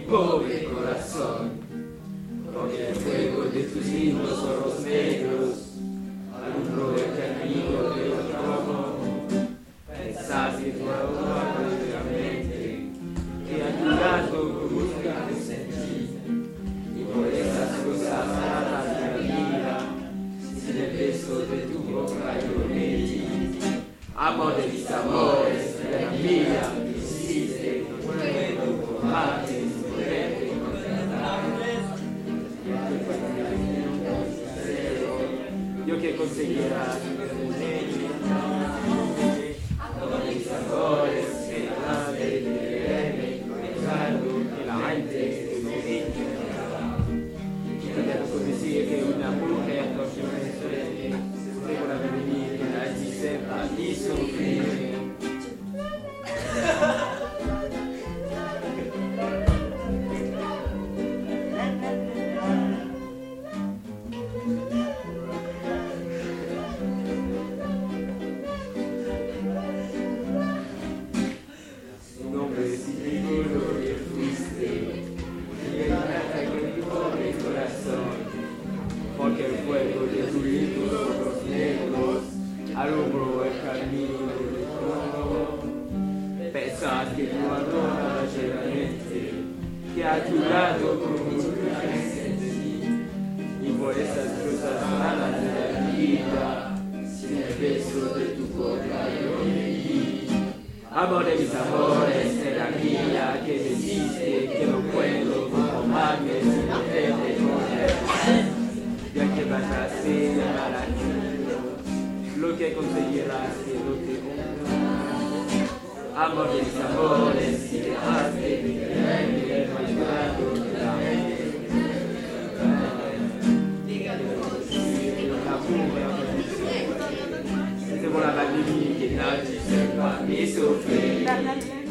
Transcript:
corazón, porque el fuego de tus lindos ojos negros alumbró el camino de tu trono. Pensaste tu amor verdaderamente, que a tu lado nunca me sentí, y por esas cosas raras de la vida, sin el beso de tu boca yo me di. Amor de mis amores, Yo que conseguirá Amor alumbró el camino del trono. Pensas que adora que a tu lado y por esas cosas malas de la vida, sin el beso de tu boca yo. Amor mis amores, de la que me que no puedo conformarme sin. Ya que vas a ser lo que conseguirás que lo que honra. Amor de mis amores, si de quererme, no hay nada que la Se volava di lì che non ci sembra mi soffrire